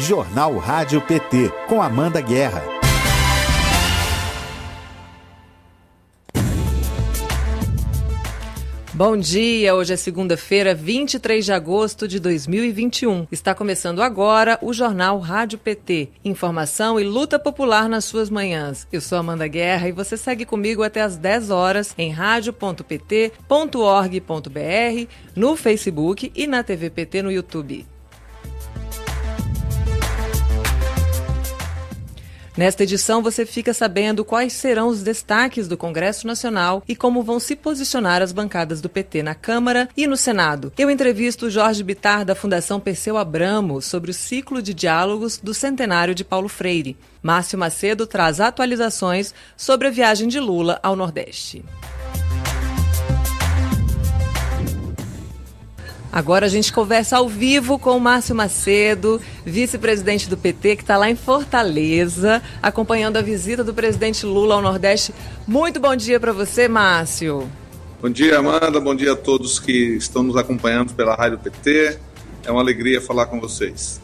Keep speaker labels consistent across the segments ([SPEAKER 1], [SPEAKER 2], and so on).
[SPEAKER 1] Jornal Rádio PT, com Amanda Guerra.
[SPEAKER 2] Bom dia, hoje é segunda-feira, 23 de agosto de 2021. Está começando agora o Jornal Rádio PT. Informação e luta popular nas suas manhãs. Eu sou Amanda Guerra e você segue comigo até às 10 horas em rádio.pt.org.br, no Facebook e na TV PT no YouTube. Nesta edição, você fica sabendo quais serão os destaques do Congresso Nacional e como vão se posicionar as bancadas do PT na Câmara e no Senado. Eu entrevisto Jorge Bitar, da Fundação Perseu Abramo, sobre o ciclo de diálogos do centenário de Paulo Freire. Márcio Macedo traz atualizações sobre a viagem de Lula ao Nordeste. Agora a gente conversa ao vivo com o Márcio Macedo, vice-presidente do PT, que está lá em Fortaleza, acompanhando a visita do presidente Lula ao Nordeste. Muito bom dia para você, Márcio.
[SPEAKER 3] Bom dia, Amanda. Bom dia a todos que estão nos acompanhando pela Rádio PT. É uma alegria falar com vocês.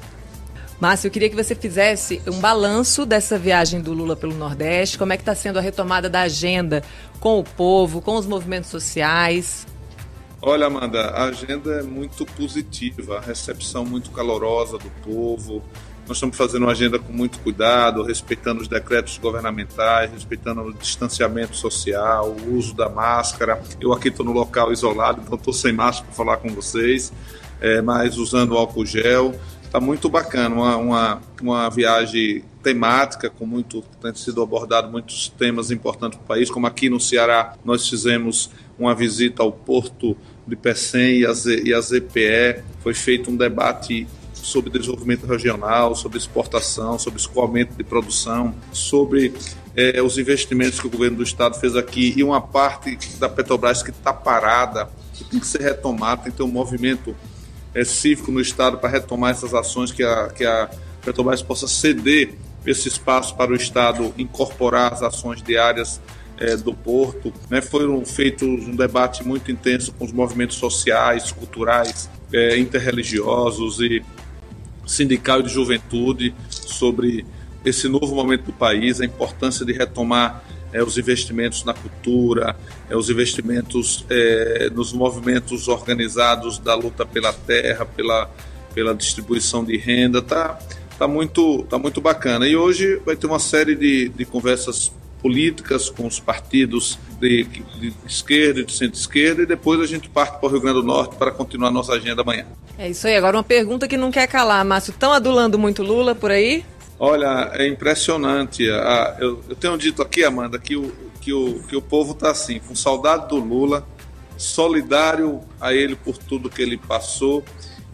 [SPEAKER 2] Márcio, eu queria que você fizesse um balanço dessa viagem do Lula pelo Nordeste. Como é que está sendo a retomada da agenda com o povo, com os movimentos sociais?
[SPEAKER 3] Olha, Amanda, a agenda é muito positiva, a recepção muito calorosa do povo. Nós estamos fazendo uma agenda com muito cuidado, respeitando os decretos governamentais, respeitando o distanciamento social, o uso da máscara. Eu aqui estou no local isolado, então estou sem máscara para falar com vocês, é, mas usando álcool gel. Está muito bacana, uma, uma, uma viagem temática, com muito tem sido abordado muitos temas importantes para o país, como aqui no Ceará nós fizemos uma visita ao Porto de PECEM e a, Z, e a ZPE, foi feito um debate sobre desenvolvimento regional, sobre exportação, sobre escoamento de produção, sobre é, os investimentos que o governo do estado fez aqui e uma parte da Petrobras que está parada, que tem que ser retomada, tem que ter um movimento é, cívico no estado para retomar essas ações, que a, que a Petrobras possa ceder esse espaço para o estado incorporar as ações diárias é, do Porto. Né, foram feitos um debate muito intenso com os movimentos sociais, culturais, é, interreligiosos e sindical e de juventude sobre esse novo momento do país, a importância de retomar é, os investimentos na cultura, é, os investimentos é, nos movimentos organizados da luta pela terra, pela, pela distribuição de renda, tá, tá, muito, tá muito bacana. E hoje vai ter uma série de, de conversas políticas com os partidos de, de esquerda e de centro-esquerda e depois a gente parte para o Rio Grande do Norte para continuar a nossa agenda amanhã.
[SPEAKER 2] É isso aí. Agora uma pergunta que não quer calar, Márcio. Estão adulando muito Lula por aí?
[SPEAKER 3] Olha, é impressionante. Ah, eu, eu, tenho dito aqui, Amanda, que o, que o, que o povo está assim, com saudade do Lula, solidário a ele por tudo que ele passou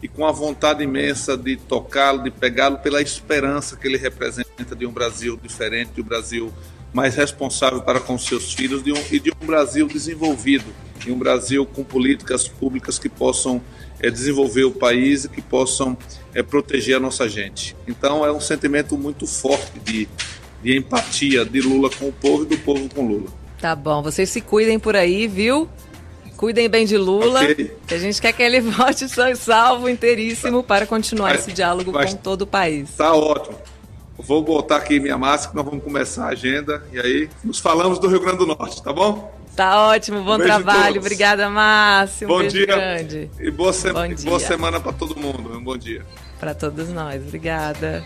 [SPEAKER 3] e com a vontade imensa de tocá-lo, de pegá-lo pela esperança que ele representa de um Brasil diferente, de um Brasil mais responsável para com seus filhos de um, e de um Brasil desenvolvido, e um Brasil com políticas públicas que possam é, desenvolver o país e que possam é, proteger a nossa gente. Então é um sentimento muito forte de, de empatia de Lula com o povo e do povo com Lula.
[SPEAKER 2] Tá bom, vocês se cuidem por aí, viu? Cuidem bem de Lula, okay. que a gente quer que ele volte salvo inteiríssimo para continuar esse diálogo com todo o país.
[SPEAKER 3] Tá ótimo. Vou botar aqui minha máscara, nós vamos começar a agenda e aí nos falamos do Rio Grande do Norte, tá bom?
[SPEAKER 2] Tá ótimo, bom um trabalho. Obrigada, Márcio. Um
[SPEAKER 3] bom dia.
[SPEAKER 2] Grande.
[SPEAKER 3] E boa, se... bom boa semana para todo mundo. Um bom dia.
[SPEAKER 2] Para todos nós. Obrigada.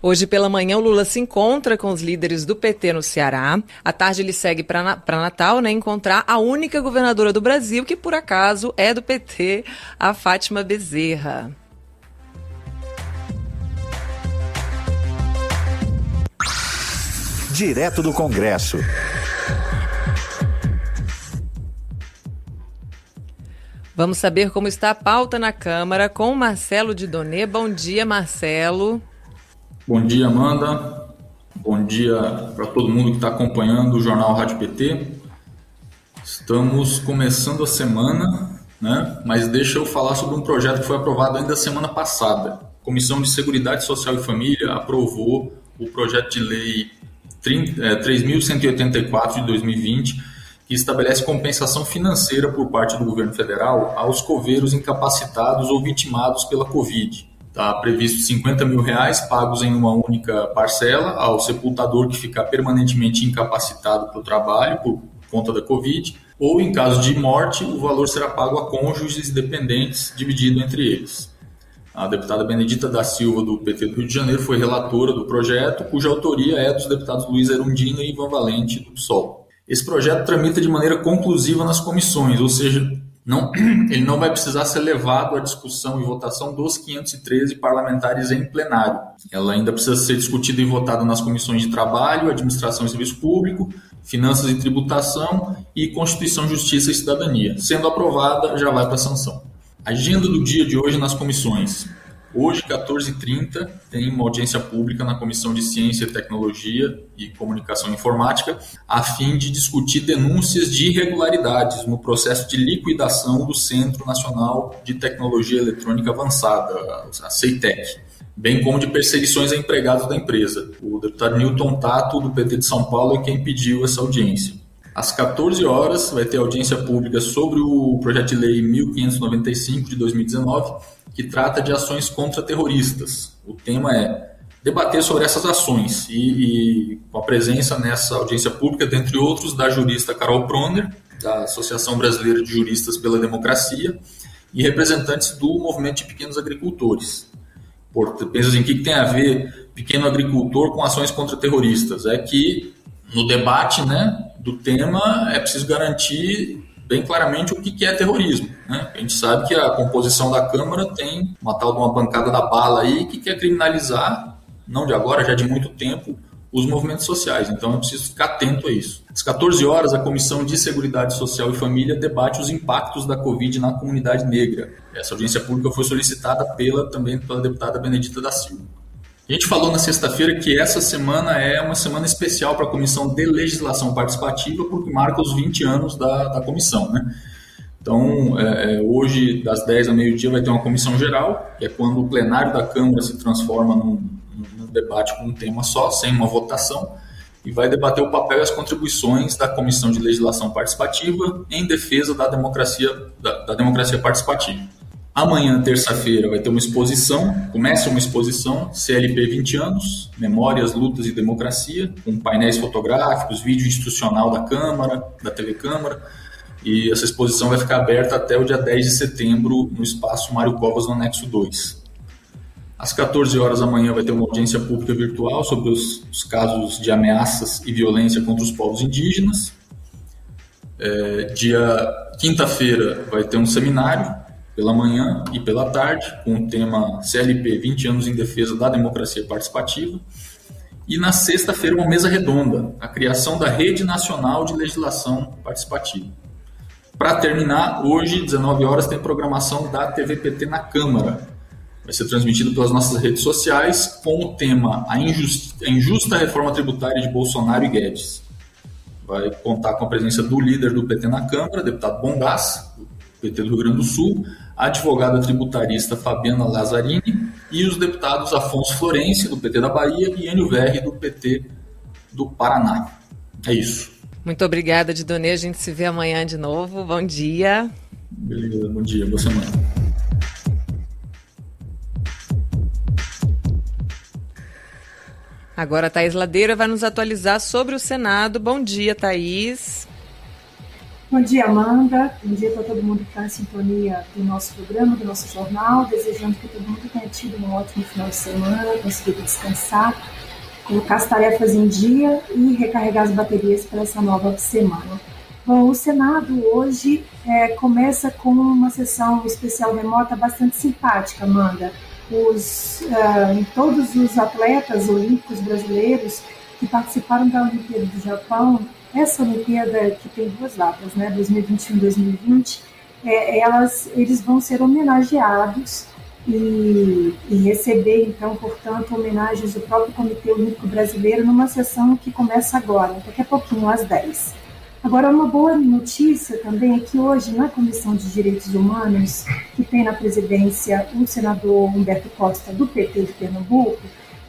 [SPEAKER 2] Hoje pela manhã, o Lula se encontra com os líderes do PT no Ceará. À tarde, ele segue para Natal, né? Encontrar a única governadora do Brasil que, por acaso, é do PT, a Fátima Bezerra.
[SPEAKER 1] Direto do Congresso.
[SPEAKER 2] Vamos saber como está a pauta na Câmara com Marcelo de Donê. Bom dia, Marcelo.
[SPEAKER 4] Bom dia, Amanda. Bom dia para todo mundo que está acompanhando o Jornal Rádio PT. Estamos começando a semana, né? mas deixa eu falar sobre um projeto que foi aprovado ainda semana passada. A Comissão de Seguridade Social e Família aprovou o projeto de lei 3.184 é, de 2020, que estabelece compensação financeira por parte do governo federal aos coveiros incapacitados ou vitimados pela Covid. Está previsto 50 mil reais pagos em uma única parcela ao sepultador que ficar permanentemente incapacitado pelo trabalho por conta da Covid, ou em caso de morte, o valor será pago a cônjuges dependentes, dividido entre eles. A deputada Benedita da Silva, do PT do Rio de Janeiro, foi relatora do projeto, cuja autoria é dos deputados Luiz Erundina e Ivan Valente, do PSOL. Esse projeto tramita de maneira conclusiva nas comissões, ou seja, não, ele não vai precisar ser levado à discussão e votação dos 513 parlamentares em plenário. Ela ainda precisa ser discutida e votada nas comissões de trabalho, administração e serviço público, finanças e tributação e Constituição, Justiça e Cidadania. Sendo aprovada, já vai para sanção. Agenda do dia de hoje nas comissões. Hoje, 14h30, tem uma audiência pública na Comissão de Ciência, Tecnologia e Comunicação Informática, a fim de discutir denúncias de irregularidades no processo de liquidação do Centro Nacional de Tecnologia Eletrônica Avançada, a CEITEC, bem como de perseguições a empregados da empresa. O deputado Newton Tato, do PT de São Paulo, é quem pediu essa audiência. Às 14 horas vai ter audiência pública sobre o projeto de lei 1595 de 2019, que trata de ações contra terroristas. O tema é debater sobre essas ações e, e com a presença nessa audiência pública, dentre outros, da jurista Carol Proner, da Associação Brasileira de Juristas pela Democracia, e representantes do movimento de pequenos agricultores. Pensa assim, o que tem a ver pequeno agricultor com ações contra terroristas? É que no debate né, do tema, é preciso garantir bem claramente o que é terrorismo. Né? A gente sabe que a composição da Câmara tem uma tal de uma bancada da bala aí que quer criminalizar, não de agora, já de muito tempo, os movimentos sociais. Então é preciso ficar atento a isso. Às 14 horas, a Comissão de Seguridade Social e Família debate os impactos da Covid na comunidade negra. Essa audiência pública foi solicitada pela também pela deputada Benedita da Silva. A gente falou na sexta-feira que essa semana é uma semana especial para a Comissão de Legislação Participativa, porque marca os 20 anos da, da comissão. Né? Então, é, é hoje, das 10 ao meio-dia, vai ter uma comissão geral, que é quando o plenário da Câmara se transforma num, num debate com um tema só, sem uma votação, e vai debater o papel e as contribuições da Comissão de Legislação Participativa em defesa da democracia, da, da democracia participativa. Amanhã, terça-feira, vai ter uma exposição, começa uma exposição, CLP 20 anos, Memórias, Lutas e Democracia, com painéis fotográficos, vídeo institucional da Câmara, da TV Câmara, e essa exposição vai ficar aberta até o dia 10 de setembro no espaço Mário Covas, no anexo 2. Às 14 horas da manhã vai ter uma audiência pública virtual sobre os, os casos de ameaças e violência contra os povos indígenas. É, dia quinta-feira vai ter um seminário pela manhã e pela tarde, com o tema CLP 20 anos em defesa da democracia participativa. E na sexta-feira, uma mesa redonda, a criação da Rede Nacional de Legislação Participativa. Para terminar, hoje, 19 horas, tem programação da TVPT na Câmara. Vai ser transmitido pelas nossas redes sociais com o tema A Injusta, a injusta Reforma Tributária de Bolsonaro e Guedes. Vai contar com a presença do líder do PT na Câmara, deputado Bongás, do PT do Rio Grande do Sul, a advogada tributarista Fabiana Lazzarini e os deputados Afonso Florencio, do PT da Bahia, e Enio Verri, do PT do Paraná. É isso.
[SPEAKER 2] Muito obrigada, Didonê. A gente se vê amanhã de novo. Bom dia.
[SPEAKER 4] Beleza, bom dia, boa semana.
[SPEAKER 2] Agora a Thaís Ladeira vai nos atualizar sobre o Senado. Bom dia, Thaís.
[SPEAKER 5] Bom dia, Amanda. Bom dia para todo mundo que está em sintonia do nosso programa, do nosso jornal. Desejando que todo mundo tenha tido um ótimo final de semana, conseguido descansar, colocar as tarefas em dia e recarregar as baterias para essa nova semana. Bom, o Senado hoje é, começa com uma sessão especial remota bastante simpática, Amanda. Os, uh, todos os atletas olímpicos brasileiros que participaram da Olimpíada do Japão essa Olimpíada, que tem duas datas, né, 2021 e 2020, é, elas, eles vão ser homenageados e, e, receber, então, portanto, homenagens do próprio Comitê Olímpico Brasileiro numa sessão que começa agora, daqui a pouquinho, às 10. Agora, uma boa notícia também é que hoje, na Comissão de Direitos Humanos, que tem na presidência o senador Humberto Costa, do PT de Pernambuco,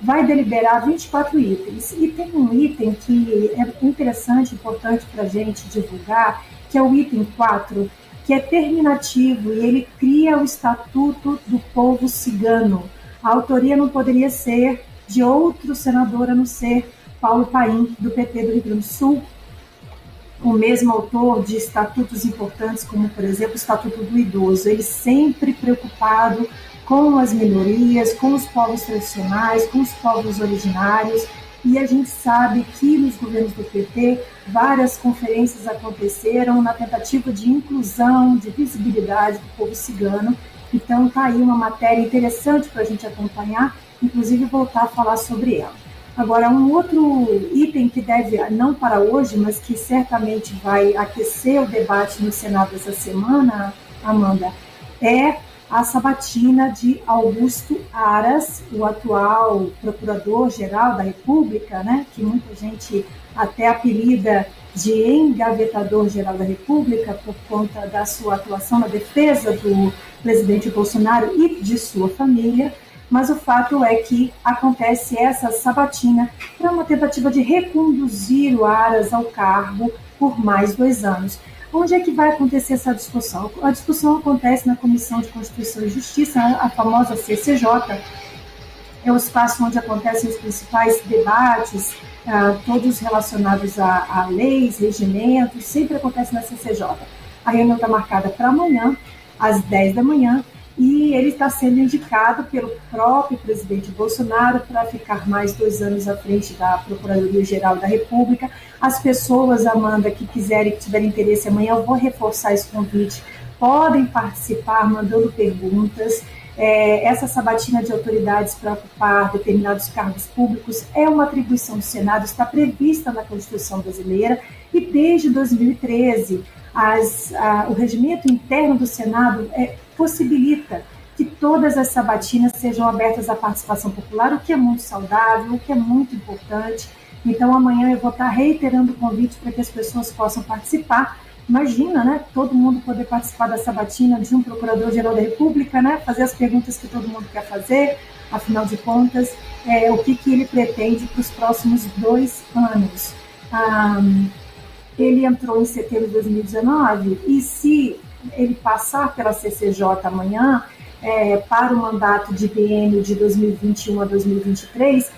[SPEAKER 5] vai deliberar 24 itens. E tem um item que é interessante, importante para a gente divulgar, que é o item 4, que é terminativo e ele cria o Estatuto do Povo Cigano. A autoria não poderia ser de outro senador a não ser Paulo Paim, do PT do Rio Grande do Sul, o mesmo autor de estatutos importantes, como, por exemplo, o Estatuto do Idoso. Ele sempre preocupado com as minorias, com os povos tradicionais, com os povos originários. E a gente sabe que nos governos do PT várias conferências aconteceram na tentativa de inclusão, de visibilidade do povo cigano. Então está aí uma matéria interessante para a gente acompanhar, inclusive voltar a falar sobre ela. Agora, um outro item que deve, não para hoje, mas que certamente vai aquecer o debate no Senado essa semana, Amanda, é a sabatina de Augusto Aras, o atual Procurador-Geral da República, né, que muita gente até apelida de engavetador-geral da República por conta da sua atuação na defesa do presidente Bolsonaro e de sua família, mas o fato é que acontece essa sabatina para uma tentativa de reconduzir o Aras ao cargo por mais dois anos. Onde é que vai acontecer essa discussão? A discussão acontece na Comissão de Constituição e Justiça, a famosa CCJ, é o espaço onde acontecem os principais debates, uh, todos relacionados a, a, leis, regimentos, sempre acontece na CCJ. A reunião está marcada para amanhã, às 10 da manhã, e ele está sendo indicado pelo próprio presidente Bolsonaro para ficar mais dois anos à frente da Procuradoria-Geral da República. As pessoas, Amanda, que quiserem, que tiverem interesse amanhã, eu vou reforçar esse convite, podem participar mandando perguntas. É, essa sabatina de autoridades para ocupar determinados cargos públicos é uma atribuição do Senado, está prevista na Constituição brasileira e desde 2013 as, a, o regimento interno do Senado é, possibilita que todas as sabatinas sejam abertas à participação popular, o que é muito saudável, o que é muito importante. Então, amanhã eu vou estar reiterando o convite para que as pessoas possam participar. Imagina, né? Todo mundo poder participar da sabatina de um Procurador-Geral da República, né? Fazer as perguntas que todo mundo quer fazer, afinal de contas, é, o que, que ele pretende para os próximos dois anos. Ah, ele entrou em setembro de 2019 e se ele passar pela CCJ amanhã é, para o mandato de biênio de 2021 a 2023,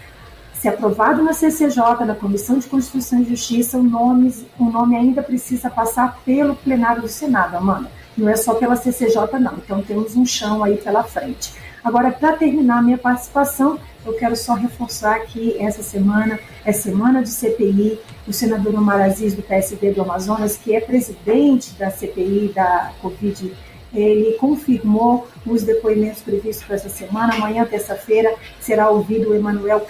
[SPEAKER 5] se aprovado na CCJ, na Comissão de Constituição e Justiça, o nome, o nome ainda precisa passar pelo plenário do Senado, Amanda. Não é só pela CCJ, não. Então temos um chão aí pela frente. Agora, para terminar minha participação, eu quero só reforçar que essa semana é semana de CPI. O senador Omar Aziz, do PSD do Amazonas, que é presidente da CPI da Covid, ele confirmou os depoimentos previstos para essa semana. Amanhã, terça-feira, será ouvido o Emanuel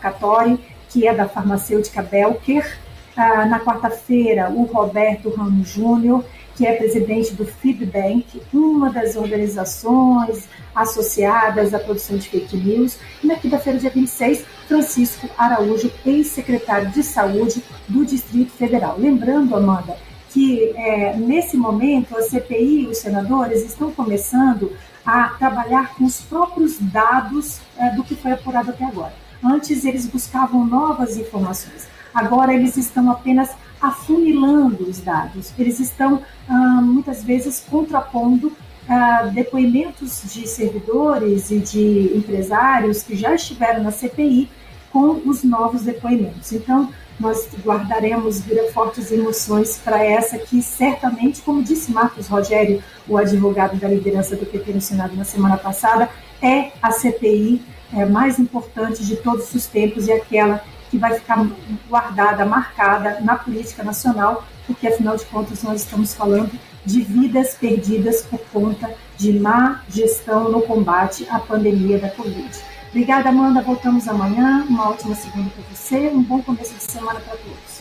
[SPEAKER 5] Catori, que é da farmacêutica Belker. Ah, na quarta-feira, o Roberto Ramos Júnior que é presidente do FeedBank, uma das organizações associadas à produção de fake news. E na quinta-feira, dia 26, Francisco Araújo, ex-secretário de Saúde do Distrito Federal. Lembrando, Amanda, que é, nesse momento a CPI e os senadores estão começando a trabalhar com os próprios dados é, do que foi apurado até agora. Antes eles buscavam novas informações, agora eles estão apenas afunilando os dados. Eles estão ah, muitas vezes contrapondo ah, depoimentos de servidores e de empresários que já estiveram na CPI com os novos depoimentos. Então, nós guardaremos fortes emoções para essa que certamente, como disse Marcos Rogério, o advogado da liderança do PT no Senado na semana passada, é a CPI é, mais importante de todos os tempos e aquela que vai ficar guardada, marcada na política nacional, porque afinal de contas nós estamos falando de vidas perdidas por conta de má gestão no combate à pandemia da Covid. Obrigada, Amanda. Voltamos amanhã. Uma ótima segunda para você. Um bom começo de semana para todos.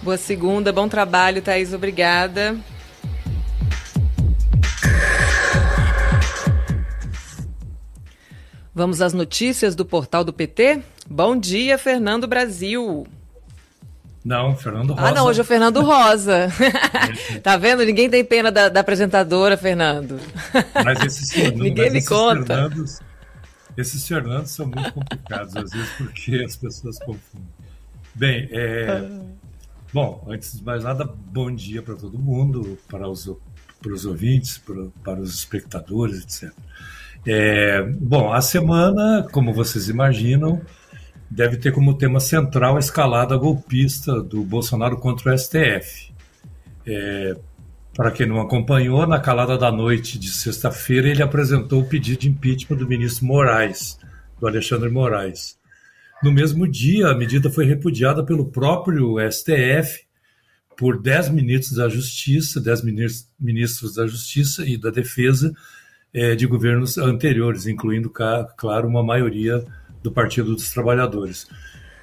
[SPEAKER 2] Boa segunda, bom trabalho, Thaís. Obrigada. Vamos às notícias do portal do PT? Bom dia, Fernando Brasil.
[SPEAKER 6] Não, Fernando Rosa.
[SPEAKER 2] Ah, não, hoje é o Fernando Rosa. tá vendo? Ninguém tem pena da, da apresentadora, Fernando.
[SPEAKER 6] Mas esses, Ninguém
[SPEAKER 2] me conta.
[SPEAKER 6] Fernandos, Esses Fernandos são muito complicados, às vezes, porque as pessoas confundem. Bem, é... bom, antes de mais nada, bom dia para todo mundo, para os, para os ouvintes, para, para os espectadores, etc. É... Bom, a semana, como vocês imaginam, deve ter como tema central a escalada golpista do Bolsonaro contra o STF. É, para quem não acompanhou, na calada da noite de sexta-feira, ele apresentou o pedido de impeachment do ministro Moraes, do Alexandre Moraes. No mesmo dia, a medida foi repudiada pelo próprio STF por dez ministros da Justiça, dez ministros da Justiça e da Defesa é, de governos anteriores, incluindo, claro, uma maioria do Partido dos Trabalhadores.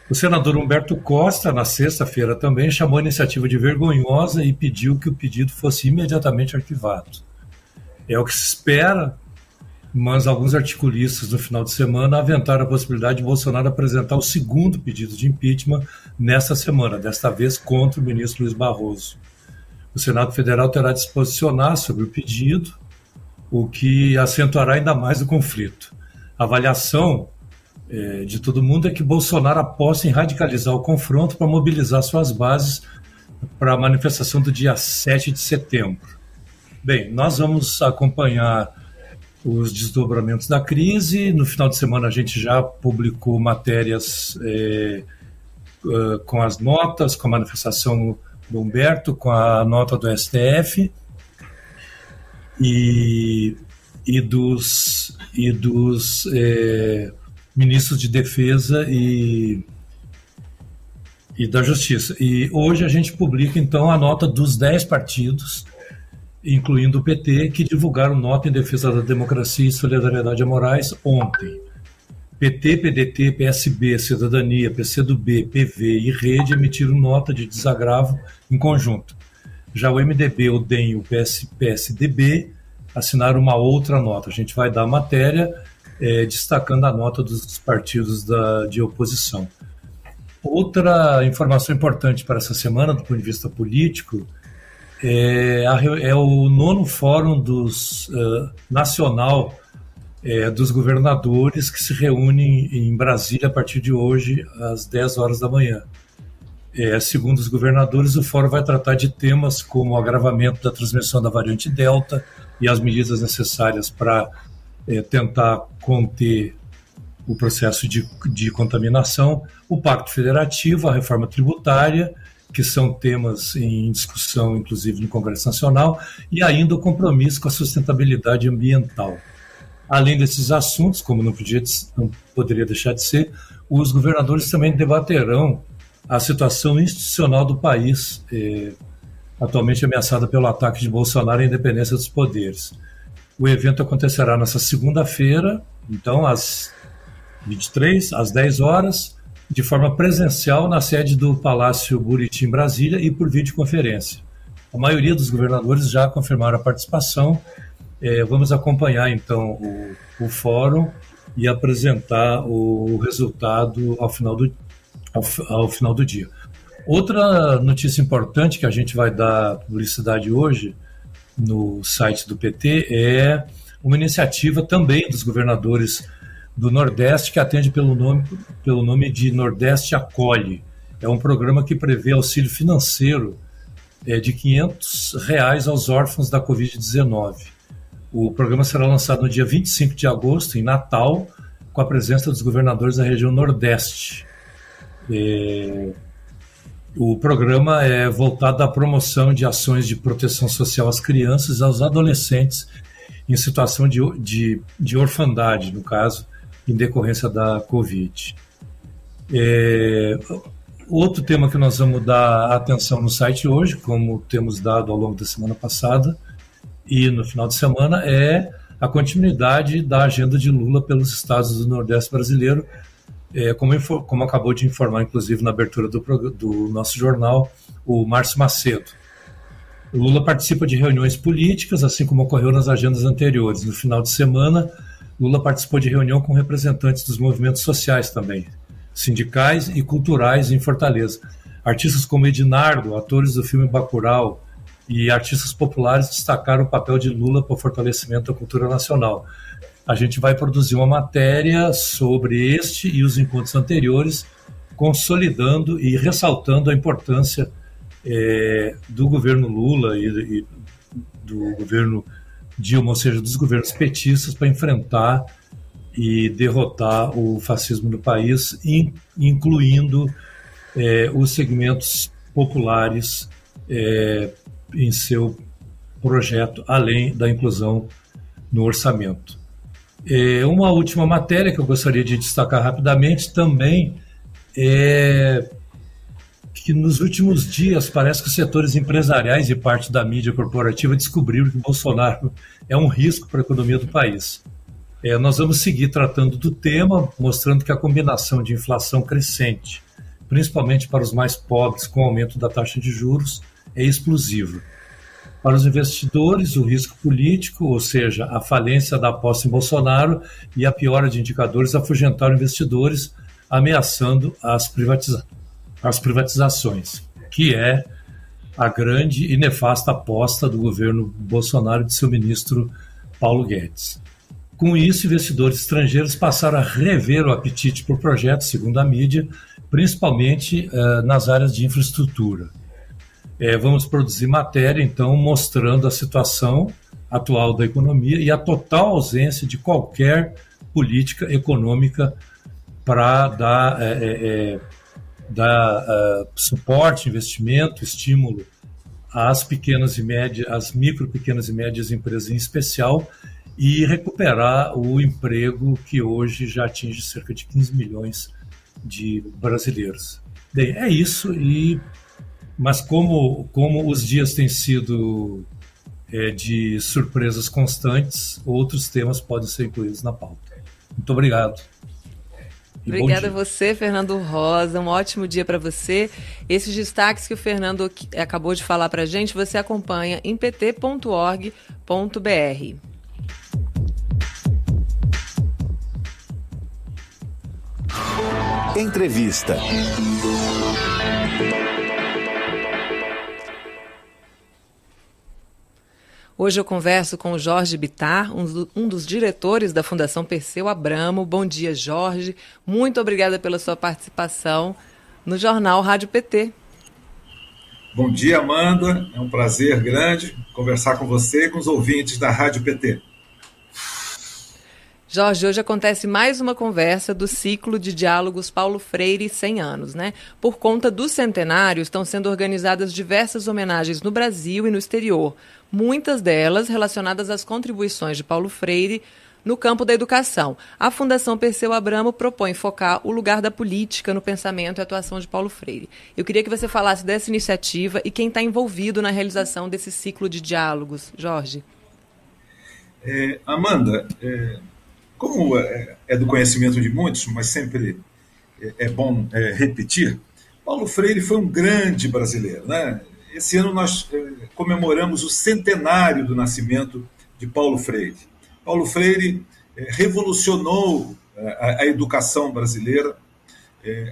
[SPEAKER 6] O senador Humberto Costa, na sexta-feira também, chamou a iniciativa de vergonhosa e pediu que o pedido fosse imediatamente arquivado. É o que se espera, mas alguns articulistas no final de semana aventaram a possibilidade de Bolsonaro apresentar o segundo pedido de impeachment nesta semana, desta vez contra o ministro Luiz Barroso. O Senado Federal terá de se posicionar sobre o pedido, o que acentuará ainda mais o conflito. A avaliação é, de todo mundo é que Bolsonaro aposta em radicalizar o confronto para mobilizar suas bases para a manifestação do dia 7 de setembro. Bem, nós vamos acompanhar os desdobramentos da crise. No final de semana a gente já publicou matérias é, é com as notas, com a manifestação do Humberto, com a nota do STF e, e dos, e dos é, ministros de Defesa e, e da Justiça. E hoje a gente publica, então, a nota dos 10 partidos, incluindo o PT, que divulgaram nota em defesa da democracia e solidariedade a Moraes ontem. PT, PDT, PSB, Cidadania, PCdoB, PV e Rede emitiram nota de desagravo em conjunto. Já o MDB, o DEM e o PS, PSDB assinaram uma outra nota. A gente vai dar a matéria é, destacando a nota dos partidos da, de oposição. Outra informação importante para essa semana, do ponto de vista político, é, a, é o nono Fórum dos, uh, Nacional é, dos Governadores, que se reúne em Brasília a partir de hoje, às 10 horas da manhã. É, segundo os governadores, o fórum vai tratar de temas como o agravamento da transmissão da variante Delta e as medidas necessárias para é, tentar conter o processo de, de contaminação, o Pacto Federativo, a reforma tributária, que são temas em discussão, inclusive, no Congresso Nacional, e ainda o compromisso com a sustentabilidade ambiental. Além desses assuntos, como não, podia, não poderia deixar de ser, os governadores também debaterão a situação institucional do país, eh, atualmente ameaçada pelo ataque de Bolsonaro à independência dos poderes. O evento acontecerá nessa segunda-feira, então às 23, às 10 horas, de forma presencial na sede do Palácio Buriti em Brasília e por videoconferência. A maioria dos governadores já confirmaram a participação. É, vamos acompanhar então o, o, fórum e apresentar o resultado ao final do, ao, ao final do dia. Outra notícia importante que a gente vai dar publicidade hoje no site do PT é uma iniciativa também dos governadores do Nordeste que atende pelo nome, pelo nome de Nordeste Acolhe. É um programa que prevê auxílio financeiro é, de 500 reais aos órfãos da Covid-19. O programa será lançado no dia 25 de agosto, em Natal, com a presença dos governadores da região Nordeste. É, o programa é voltado à promoção de ações de proteção social às crianças e aos adolescentes em situação de, de, de orfandade, no caso, em decorrência da Covid. É, outro tema que nós vamos dar atenção no site hoje, como temos dado ao longo da semana passada e no final de semana, é a continuidade da agenda de Lula pelos estados do Nordeste brasileiro, é, como, como, acabou de informar, inclusive, na abertura do, do nosso jornal, o Márcio Macedo. O Lula participa de reuniões políticas, assim como ocorreu nas agendas anteriores. No final de semana, Lula participou de reunião com representantes dos movimentos sociais também, sindicais e culturais em Fortaleza. Artistas como Edinardo, atores do filme Bacurau e artistas populares destacaram o papel de Lula para o fortalecimento da cultura nacional. A gente vai produzir uma matéria sobre este e os encontros anteriores, consolidando e ressaltando a importância é, do governo Lula e, e, do governo Dilma, ou seja, dos governos petistas, para enfrentar e derrotar o fascismo no país, incluindo é, os segmentos populares é, em seu projeto, além da inclusão no orçamento. É, uma última matéria que eu gostaria de destacar rapidamente também é que nos últimos dias parece que os setores empresariais e parte da mídia corporativa descobriram que Bolsonaro é um risco para a economia do país. É, nós vamos seguir tratando do tema, mostrando que a combinação de inflação crescente, principalmente para os mais pobres, com o aumento da taxa de juros, é explosiva. Para os investidores, o risco político, ou seja, a falência da aposta em Bolsonaro e a piora de indicadores afugentaram investidores, ameaçando as, privatiza as privatizações, que é a grande e nefasta aposta do governo Bolsonaro e de seu ministro Paulo Guedes. Com isso, investidores estrangeiros passaram a rever o apetite por projetos, segundo a mídia, principalmente uh, nas áreas de infraestrutura. É, vamos produzir matéria, então, mostrando a situação atual da economia e a total ausência de qualquer política econômica para dar, é, é, dar uh, suporte, investimento, estímulo às pequenas e médias, às micro, pequenas e médias empresas em especial, e recuperar o emprego que hoje já atinge cerca de 15 milhões de brasileiros. Bem, é isso, e, mas como, como os dias têm sido é, de surpresas constantes, outros temas podem ser incluídos na pauta. Muito obrigado.
[SPEAKER 2] Obrigada a você, Fernando Rosa. Um ótimo dia para você. Esses destaques que o Fernando acabou de falar para a gente, você acompanha em pt.org.br.
[SPEAKER 1] Entrevista.
[SPEAKER 2] Hoje eu converso com o Jorge Bitar, um dos diretores da Fundação Perseu Abramo. Bom dia, Jorge. Muito obrigada pela sua participação no Jornal Rádio PT.
[SPEAKER 7] Bom dia, Amanda. É um prazer grande conversar com você e com os ouvintes da Rádio PT.
[SPEAKER 2] Jorge, hoje acontece mais uma conversa do ciclo de diálogos Paulo Freire 100 anos, né? Por conta do centenário, estão sendo organizadas diversas homenagens no Brasil e no exterior, muitas delas relacionadas às contribuições de Paulo Freire no campo da educação. A Fundação Perseu Abramo propõe focar o lugar da política no pensamento e atuação de Paulo Freire. Eu queria que você falasse dessa iniciativa e quem está envolvido na realização desse ciclo de diálogos. Jorge.
[SPEAKER 7] É, Amanda, é como é, é do conhecimento de muitos, mas sempre é, é bom é, repetir, Paulo Freire foi um grande brasileiro. Né? Esse ano nós é, comemoramos o centenário do nascimento de Paulo Freire. Paulo Freire é, revolucionou a, a, educação brasileira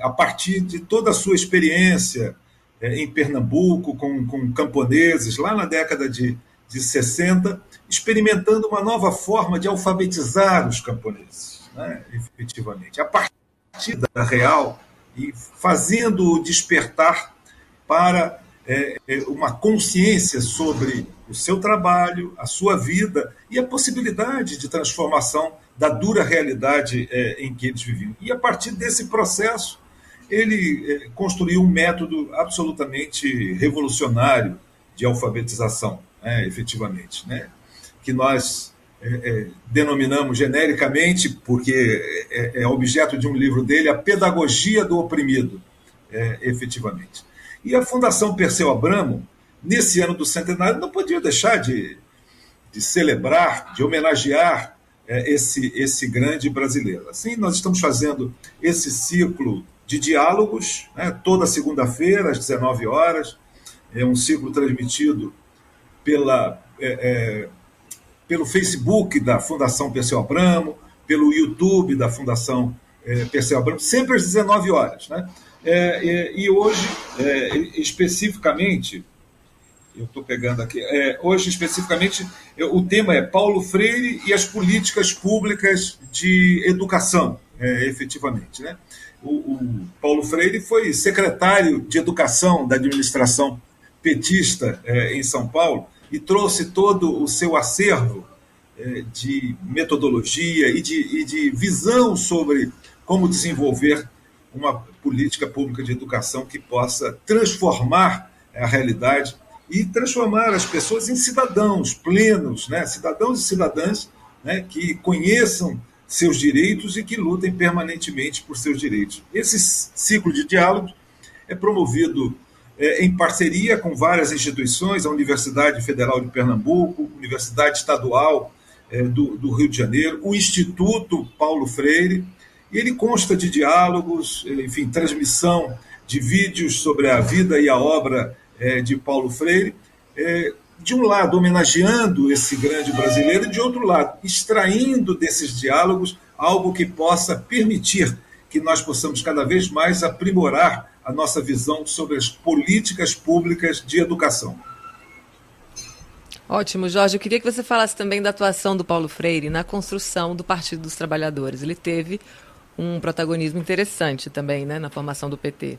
[SPEAKER 7] a partir de toda a sua experiência em Pernambuco, com, com camponeses, lá na década de, de 60, experimentando uma nova forma de alfabetizar os camponeses, né, efetivamente, a partir da real e fazendo-o despertar para é, é, uma consciência sobre o seu trabalho, a sua vida e a possibilidade de transformação da dura realidade é, em que eles viviam. E a partir desse processo, ele é, construiu um método absolutamente revolucionário de alfabetização, né, efetivamente. Né? que nós é, é, denominamos genericamente, porque é, objeto de um livro dele, a pedagogia do oprimido, efetivamente. E a Fundação Perseu Abramo, nesse ano do centenário, não podia deixar de, de celebrar, de homenagear é, esse, esse grande brasileiro. Assim, nós estamos fazendo esse ciclo de diálogos, né, toda segunda-feira, às 19 horas. É um ciclo transmitido pela. É, é, pelo Facebook da Fundação Perseu Abramo, pelo YouTube da Fundação é, Perseu Abramo, sempre às 19 horas. Né? É, é, e hoje, é, especificamente, eu estou pegando aqui. É, hoje, especificamente, o tema é Paulo Freire e as políticas públicas de educação, efetivamente. Né? O, o, Paulo Freire foi secretário de Educação da administração petista em São Paulo e trouxe todo o seu acervo de metodologia e de, e de visão sobre como desenvolver uma política pública de educação que possa transformar a realidade e transformar as pessoas em cidadãos plenos, né? cidadãos e cidadãs né? que conheçam seus direitos e que lutem permanentemente por seus direitos. Esse ciclo de diálogo é promovido é, em parceria com várias instituições, a Universidade Federal de Pernambuco, Universidade Estadual é, do, do, Rio de Janeiro, o Instituto Paulo Freire, e ele consta de diálogos, enfim, transmissão de vídeos sobre a vida e a obra é, de Paulo Freire, é, de um lado homenageando esse grande brasileiro, e de outro lado extraindo desses diálogos algo que possa permitir que nós possamos cada vez mais aprimorar a nossa visão sobre as políticas públicas de educação.
[SPEAKER 2] Ótimo, Jorge. Eu queria que você falasse também da atuação do Paulo Freire na construção do Partido dos Trabalhadores. Ele teve um protagonismo interessante também né, na formação do PT.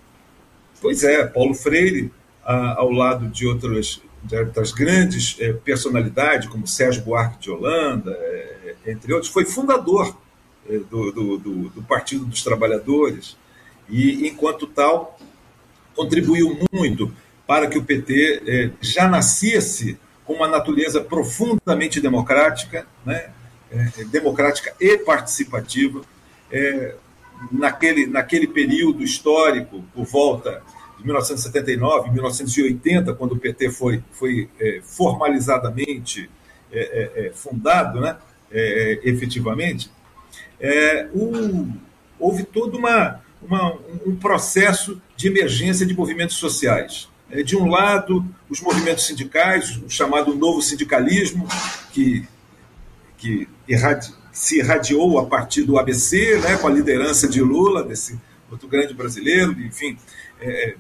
[SPEAKER 7] Pois é, Paulo Freire ao lado de outras, de outras grandes é, personalidades, como Sérgio Buarque de Holanda, é, entre outros, foi fundador é, do, do, do, do, Partido dos Trabalhadores e, enquanto tal, contribuiu muito para que o PT já nascesse com uma natureza profundamente democrática, né, democrática e participativa, naquele, naquele período histórico, por volta 1979, 1980, quando o PT foi, foi é, formalizadamente é, é, é fundado, né, é, é, efetivamente, houve todo uma, uma, um processo de emergência de movimentos sociais. De um lado, os movimentos sindicais, o chamado novo sindicalismo, que, que irradi, se irradiou a partir do ABC, né, com a liderança de Lula, desse outro grande brasileiro, enfim, é,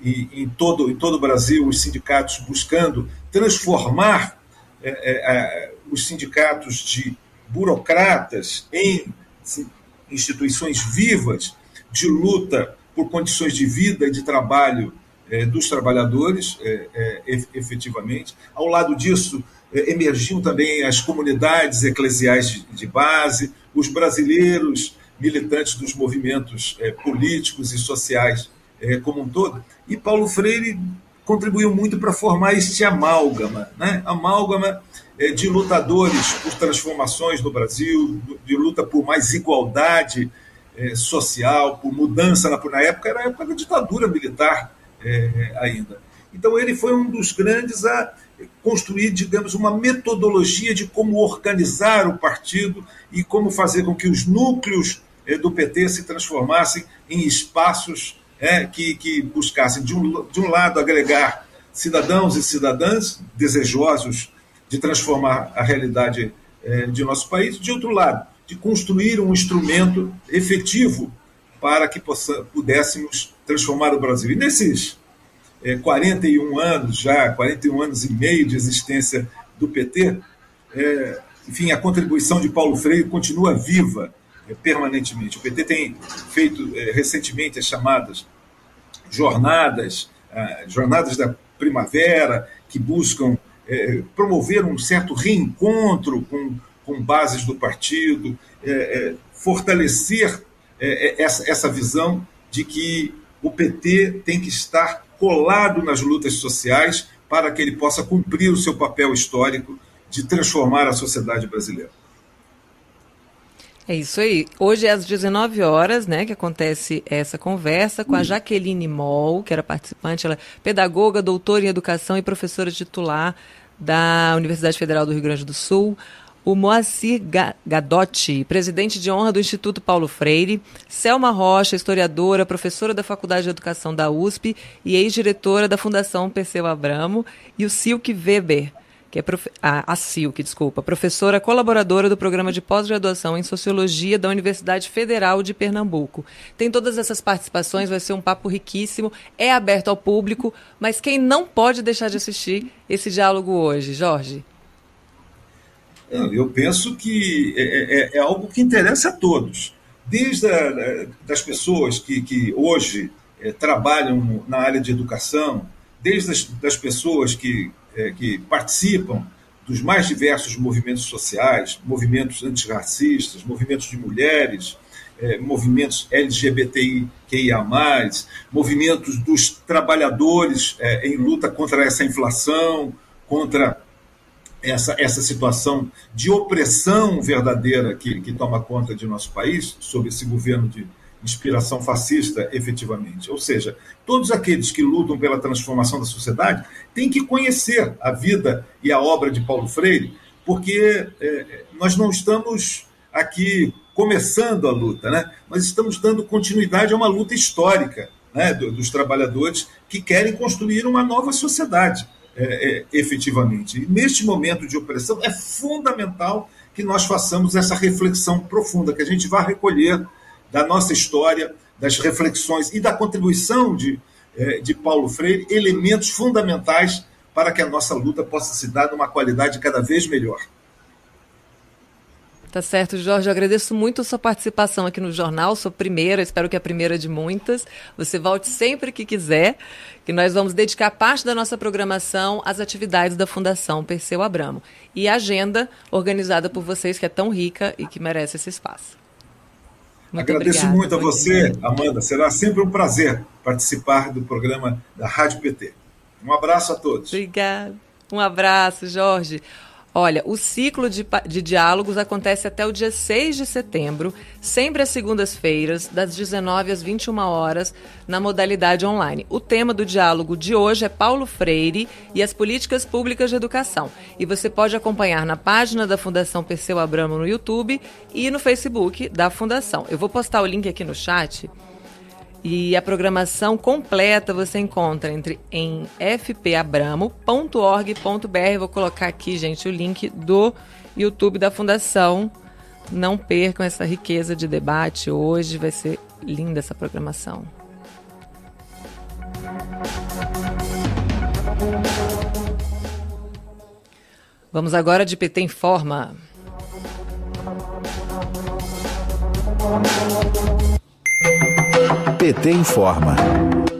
[SPEAKER 7] e, em, todo, em todo o Brasil, os sindicatos buscando transformar é, é, é os sindicatos de burocratas em instituições vivas de luta por condições de vida e de trabalho é, dos trabalhadores, é, efetivamente. Ao lado disso, emergiam também as comunidades eclesiais de, base, os brasileiros militantes dos movimentos políticos e sociais é, como um todo. E Paulo Freire contribuiu muito para formar este amálgama, né? amálgama é, de lutadores por transformações no Brasil, de luta por mais igualdade é, social, por mudança na, na época, era a época da ditadura militar é, ainda. Então ele foi um dos grandes a construir, digamos, uma metodologia de como organizar o partido e como fazer com que os núcleos é, do PT se transformassem em espaços é, que, que buscassem, de um, de um lado, agregar cidadãos e cidadãs desejosos de transformar a realidade é, de nosso país, de outro lado, de construir um instrumento efetivo para que possa, pudéssemos transformar o Brasil. E nesses é, 41 anos já, 41 anos e meio de existência do PT, é, enfim, a contribuição de Paulo Freire continua viva é, permanentemente. O PT tem feito é, recentemente as chamadas jornadas, jornadas da primavera, que buscam é, promover um certo reencontro com, com bases do partido, fortalecer essa, essa visão de que o PT tem que estar colado nas lutas sociais para que ele possa cumprir o seu papel histórico de transformar a sociedade brasileira.
[SPEAKER 2] É isso aí. Hoje é às 19 horas, né, que acontece essa conversa com a Jaqueline Moll, que era participante, ela é pedagoga, doutora em educação e professora titular da Universidade Federal do Rio Grande do Sul. O Moacir Gadotti, presidente de honra do Instituto Paulo Freire, Selma Rocha, historiadora, professora da Faculdade de Educação da USP e ex-diretora da Fundação Perseu Abramo, e o Silke Weber, que é profe... a, a Silk, desculpa, professora colaboradora do programa de pós-graduação em Sociologia da Universidade Federal de Pernambuco. Tem todas essas participações, vai ser um papo riquíssimo, é aberto ao público, mas quem não pode deixar de assistir esse diálogo hoje, Jorge?
[SPEAKER 7] Eu penso que é, é, é, é algo que interessa a todos, desde a, das pessoas que, que hoje é, trabalham na área de educação, desde as das pessoas que é, que participam dos mais diversos movimentos sociais, movimentos antirracistas, movimentos de mulheres, é, movimentos LGBTIQIA, movimentos dos trabalhadores em luta contra essa inflação, contra essa, essa situação de opressão verdadeira que, que toma conta de nosso país, sob esse governo de, inspiração fascista, efetivamente. Ou seja, todos aqueles que lutam pela transformação da sociedade têm que conhecer a vida e a obra de Paulo Freire, porque é, nós não estamos aqui começando a luta, né? nós estamos dando continuidade a uma luta histórica né, dos trabalhadores que querem construir uma nova sociedade, é, é, efetivamente. E neste momento de opressão, é fundamental que nós façamos essa reflexão profunda, que a gente vá recolher da nossa história, das reflexões e da contribuição de, eh, de Paulo Freire, elementos fundamentais para que a nossa luta possa se dar numa qualidade cada vez melhor.
[SPEAKER 2] Tá certo, Jorge. Eu agradeço muito a sua participação aqui no jornal, sua primeira, espero que a primeira de muitas. Você volte sempre que quiser, que nós vamos dedicar parte da nossa programação às atividades da Fundação Perseu Abramo. E a agenda organizada por vocês, que é tão rica e que merece esse espaço.
[SPEAKER 7] Muito Agradeço obrigada. muito a você, Amanda. Será sempre um prazer participar do programa da Rádio PT. Um abraço a todos.
[SPEAKER 2] Obrigada. Um abraço, Jorge. Olha, o ciclo de, de, diálogos acontece até o dia 6 de setembro, sempre às segundas-feiras, das 19 às 21 horas, na modalidade online. O tema do diálogo de hoje é Paulo Freire e as políticas públicas de educação. E você pode acompanhar na página da Fundação Perseu Abramo no YouTube e no Facebook da Fundação. Eu vou postar o link aqui no chat e a programação completa você encontra entre em fpabramo.org.br. Vou colocar aqui, gente, o link do YouTube da Fundação. Não percam essa riqueza de debate hoje, vai ser linda essa programação. Vamos agora de PT em Forma.
[SPEAKER 1] PT informa.